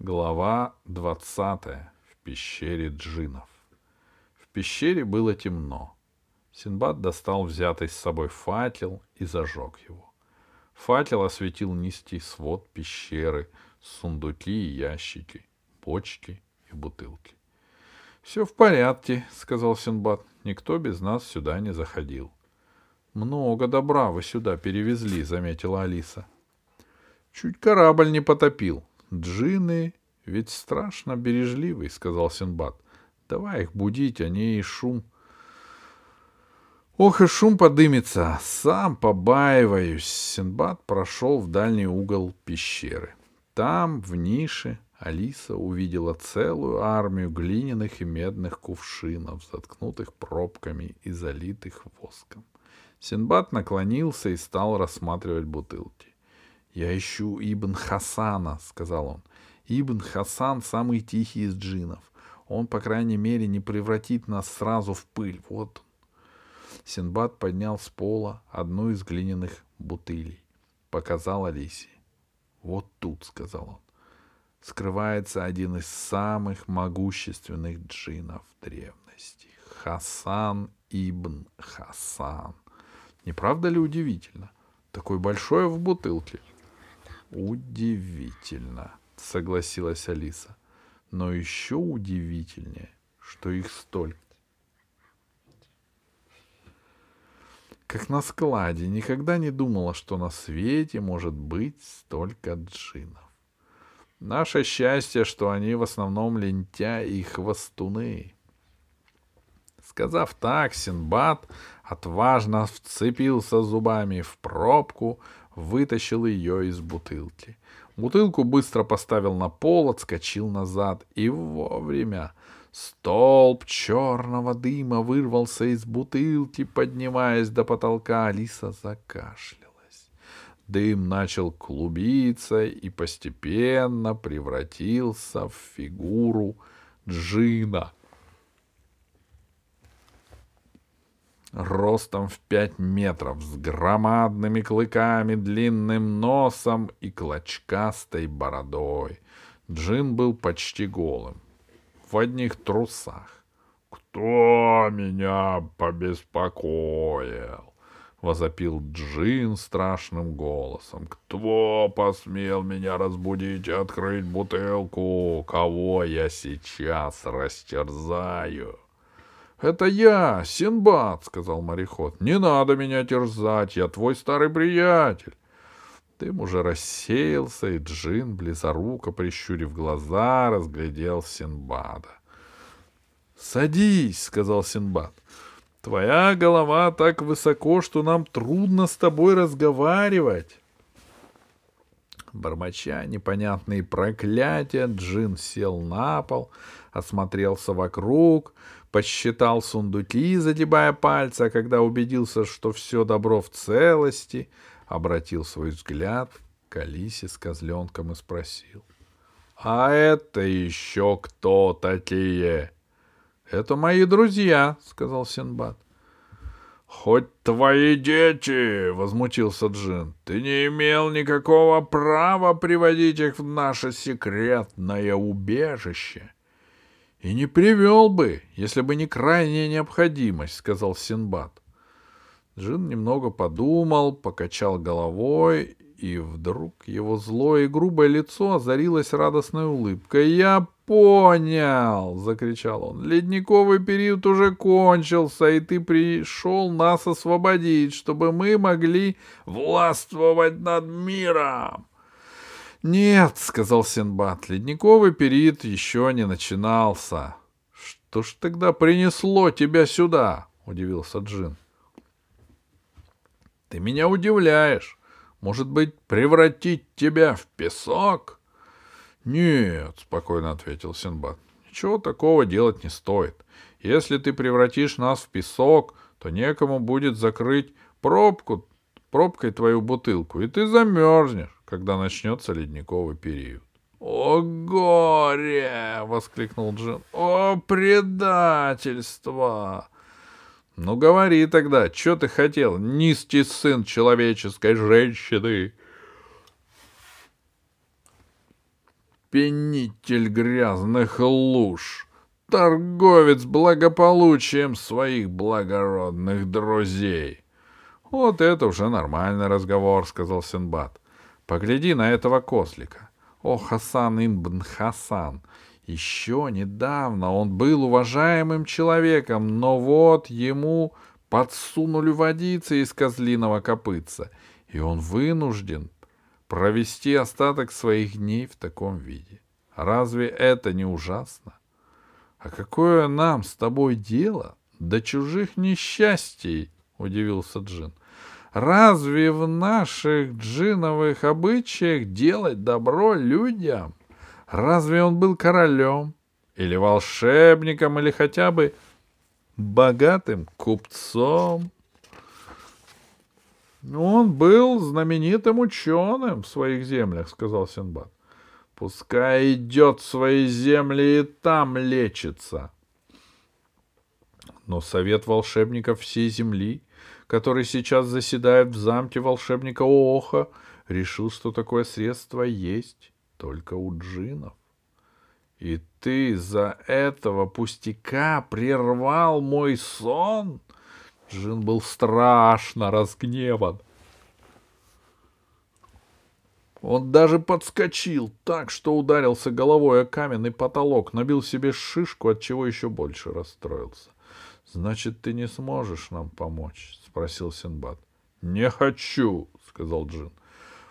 Глава 20. В пещере джинов. В пещере было темно. Синбад достал взятый с собой факел и зажег его. Факел осветил низкий свод пещеры, сундуки и ящики, бочки и бутылки. — Все в порядке, — сказал Синбад. — Никто без нас сюда не заходил. — Много добра вы сюда перевезли, — заметила Алиса. — Чуть корабль не потопил, Джины ведь страшно бережливый, сказал Синбад. Давай их будить, они и шум. Ох, и шум подымется. Сам побаиваюсь. Синбад прошел в дальний угол пещеры. Там, в нише, Алиса увидела целую армию глиняных и медных кувшинов, заткнутых пробками и залитых воском. Синбад наклонился и стал рассматривать бутылки. «Я ищу Ибн Хасана», — сказал он. «Ибн Хасан самый тихий из джинов. Он, по крайней мере, не превратит нас сразу в пыль. Вот он». Синбад поднял с пола одну из глиняных бутылей. Показал Алисе. «Вот тут», — сказал он, — «скрывается один из самых могущественных джинов древности. Хасан Ибн Хасан. Не правда ли удивительно? Такой большой в бутылке. Удивительно, согласилась Алиса. Но еще удивительнее, что их столько. Как на складе, никогда не думала, что на свете может быть столько джинов. Наше счастье, что они в основном лентяи и хвостуны. Сказав так, Синбад отважно вцепился зубами в пробку, вытащил ее из бутылки. Бутылку быстро поставил на пол, отскочил назад и вовремя. Столб черного дыма вырвался из бутылки, поднимаясь до потолка. Алиса закашлялась. Дым начал клубиться и постепенно превратился в фигуру джина — ростом в пять метров, с громадными клыками, длинным носом и клочкастой бородой. Джин был почти голым, в одних трусах. «Кто меня побеспокоил?» — возопил Джин страшным голосом. «Кто посмел меня разбудить и открыть бутылку? Кого я сейчас растерзаю?» «Это я, Синбад», — сказал мореход. «Не надо меня терзать, я твой старый приятель». Дым уже рассеялся, и Джин, близоруко прищурив глаза, разглядел Синбада. «Садись», — сказал Синбад. «Твоя голова так высоко, что нам трудно с тобой разговаривать». Бормоча непонятные проклятия, Джин сел на пол, осмотрелся вокруг — посчитал сундуки, загибая пальцы, а когда убедился, что все добро в целости, обратил свой взгляд к Алисе с козленком и спросил. — А это еще кто такие? — Это мои друзья, — сказал Синбад. — Хоть твои дети, — возмутился Джин, — ты не имел никакого права приводить их в наше секретное убежище. — и не привел бы, если бы не крайняя необходимость, сказал Синбад. Джин немного подумал, покачал головой, и вдруг его злое и грубое лицо озарилось радостной улыбкой. «Я понял!» — закричал он. «Ледниковый период уже кончился, и ты пришел нас освободить, чтобы мы могли властвовать над миром!» «Нет», — сказал Синбад, — «ледниковый период еще не начинался». «Что ж тогда принесло тебя сюда?» — удивился Джин. «Ты меня удивляешь. Может быть, превратить тебя в песок?» «Нет», — спокойно ответил Синбад, — «ничего такого делать не стоит. Если ты превратишь нас в песок, то некому будет закрыть пробку, пробкой твою бутылку, и ты замерзнешь когда начнется ледниковый период. «О горе!» — воскликнул Джин. «О предательство!» «Ну говори тогда, что ты хотел, низкий сын человеческой женщины?» пенитель грязных луж, торговец благополучием своих благородных друзей. — Вот это уже нормальный разговор, — сказал Синбад. — Погляди на этого кослика. О, Хасан Ибн Хасан! Еще недавно он был уважаемым человеком, но вот ему подсунули водицы из козлиного копытца, и он вынужден провести остаток своих дней в таком виде. Разве это не ужасно? А какое нам с тобой дело до чужих несчастий? — удивился Джин. Разве в наших джиновых обычаях делать добро людям? Разве он был королем? Или волшебником, или хотя бы богатым купцом? Он был знаменитым ученым в своих землях, сказал Синбад. Пускай идет в свои земли и там лечится. Но совет волшебников всей земли, который сейчас заседает в замке волшебника Оха, решил, что такое средство есть только у джинов. И ты за этого пустяка прервал мой сон? Джин был страшно разгневан. Он даже подскочил так, что ударился головой о каменный потолок, набил себе шишку, от чего еще больше расстроился. — Значит, ты не сможешь нам помочь? — спросил Синбад. — Не хочу, — сказал Джин. —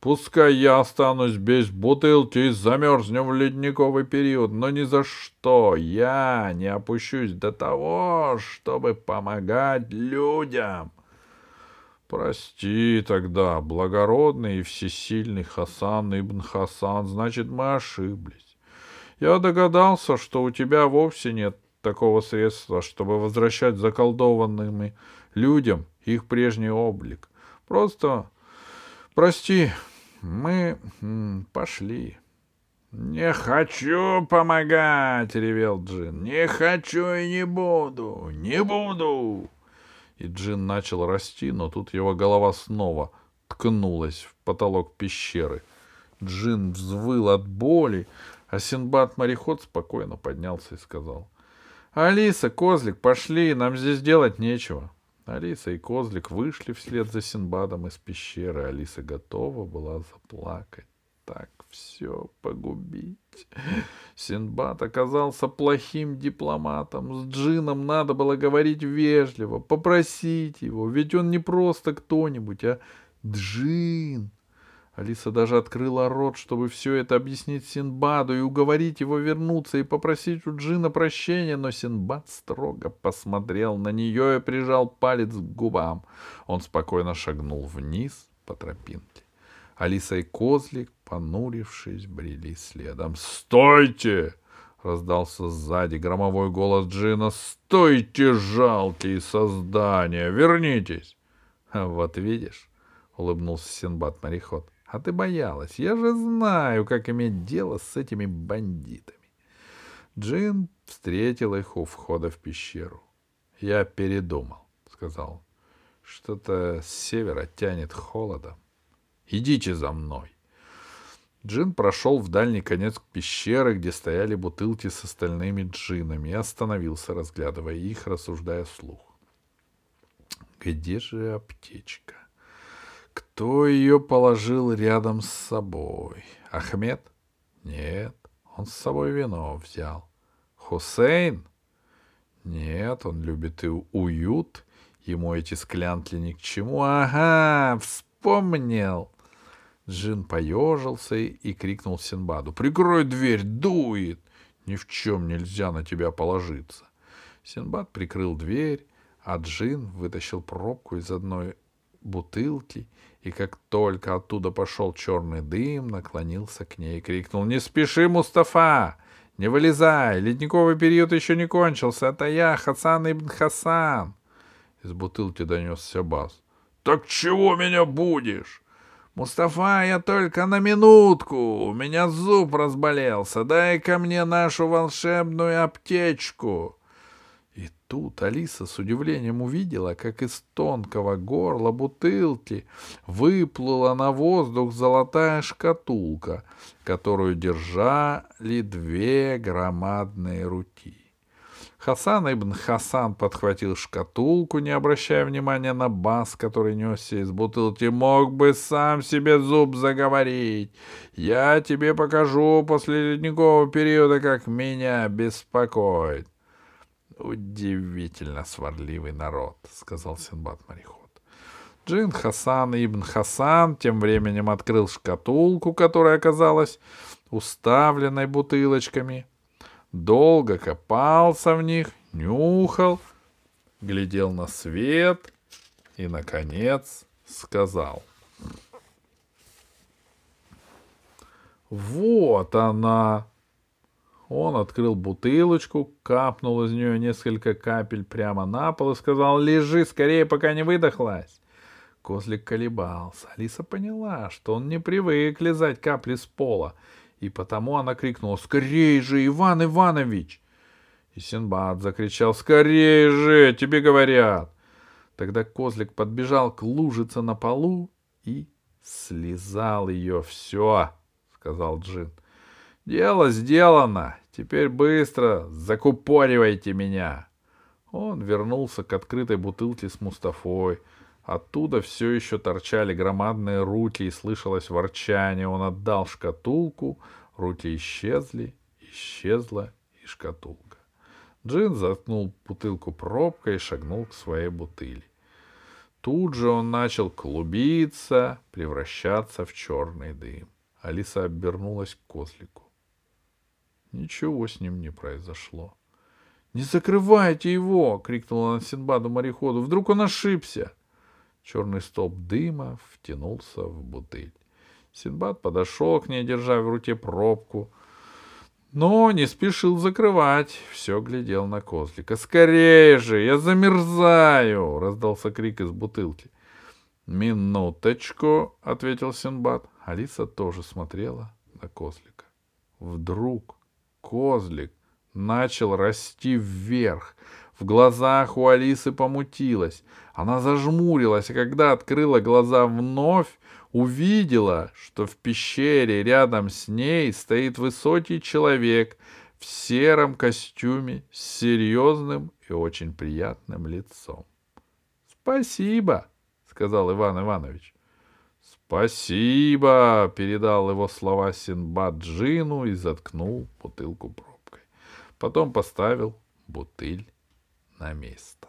Пускай я останусь без бутылки и замерзнем в ледниковый период, но ни за что я не опущусь до того, чтобы помогать людям. Прости тогда, благородный и всесильный Хасан ибн Хасан, значит, мы ошиблись. Я догадался, что у тебя вовсе нет такого средства, чтобы возвращать заколдованными людям их прежний облик. Просто прости, мы пошли. «Не хочу помогать!» — ревел Джин. «Не хочу и не буду! Не буду!» и Джин начал расти, но тут его голова снова ткнулась в потолок пещеры. Джин взвыл от боли, а Синбад-мореход спокойно поднялся и сказал. — Алиса, Козлик, пошли, нам здесь делать нечего. Алиса и Козлик вышли вслед за Синбадом из пещеры. Алиса готова была заплакать. Так все погубить. Синбад оказался плохим дипломатом. С Джином надо было говорить вежливо, попросить его, ведь он не просто кто-нибудь, а Джин. Алиса даже открыла рот, чтобы все это объяснить Синбаду и уговорить его вернуться и попросить у Джина прощения, но Синбад строго посмотрел на нее и прижал палец к губам. Он спокойно шагнул вниз по тропинке. Алиса и Козлик понурившись, брели следом. «Стойте!» — раздался сзади громовой голос Джина. «Стойте, жалкие создания! Вернитесь!» «Вот видишь!» — улыбнулся Синбад-мореход. «А ты боялась. Я же знаю, как иметь дело с этими бандитами». Джин встретил их у входа в пещеру. «Я передумал», — сказал. «Что-то с севера тянет холодом. Идите за мной». Джин прошел в дальний конец пещеры, где стояли бутылки с остальными джинами, и остановился, разглядывая их, рассуждая вслух. Где же аптечка? Кто ее положил рядом с собой? Ахмед? Нет, он с собой вино взял. Хусейн? Нет, он любит и уют. Ему эти склянки ни к чему. Ага, вспомнил. Джин поежился и крикнул Синбаду. «Прикрой дверь! Дует! Ни в чем нельзя на тебя положиться!» Синбад прикрыл дверь, а Джин вытащил пробку из одной бутылки, и как только оттуда пошел черный дым, наклонился к ней и крикнул «Не спеши, Мустафа! Не вылезай! Ледниковый период еще не кончился! Это я, Хасан ибн Хасан!» Из бутылки донесся бас. «Так чего меня будешь?» «Мустафа, я только на минутку! У меня зуб разболелся! Дай-ка мне нашу волшебную аптечку!» Тут Алиса с удивлением увидела, как из тонкого горла бутылки выплыла на воздух золотая шкатулка, которую держали две громадные руки. Хасан ибн Хасан подхватил шкатулку, не обращая внимания на бас, который несся из бутылки. Мог бы сам себе зуб заговорить. Я тебе покажу после ледникового периода, как меня беспокоит. «Удивительно сварливый народ», — сказал Синбад-мореход. Джин Хасан Ибн Хасан тем временем открыл шкатулку, которая оказалась уставленной бутылочками. Долго копался в них, нюхал, глядел на свет и, наконец, сказал. «Вот она!» Он открыл бутылочку, капнул из нее несколько капель прямо на пол и сказал «Лежи скорее, пока не выдохлась». Козлик колебался. Алиса поняла, что он не привык лизать капли с пола, и потому она крикнула «Скорей же, Иван Иванович!» И Синбад закричал «Скорей же, тебе говорят!» Тогда козлик подбежал к лужице на полу и слезал ее все, — сказал Джин. — Дело сделано. Теперь быстро закупоривайте меня. Он вернулся к открытой бутылке с Мустафой. Оттуда все еще торчали громадные руки и слышалось ворчание. Он отдал шкатулку, руки исчезли, исчезла и шкатулка. Джин заткнул бутылку пробкой и шагнул к своей бутыли. Тут же он начал клубиться, превращаться в черный дым. Алиса обернулась к козлику. Ничего с ним не произошло. «Не закрывайте его!» — крикнула она Синбаду мореходу. «Вдруг он ошибся!» Черный столб дыма втянулся в бутыль. Синбад подошел к ней, держа в руке пробку, но не спешил закрывать. Все глядел на козлика. «Скорее же! Я замерзаю!» — раздался крик из бутылки. «Минуточку!» — ответил Синбад. Алиса тоже смотрела на козлика. Вдруг Козлик начал расти вверх. В глазах у Алисы помутилось. Она зажмурилась, а когда открыла глаза вновь, увидела, что в пещере рядом с ней стоит высокий человек в сером костюме с серьезным и очень приятным лицом. — Спасибо, — сказал Иван Иванович. «Спасибо!» — передал его слова Синбад Джину и заткнул бутылку пробкой. Потом поставил бутыль на место.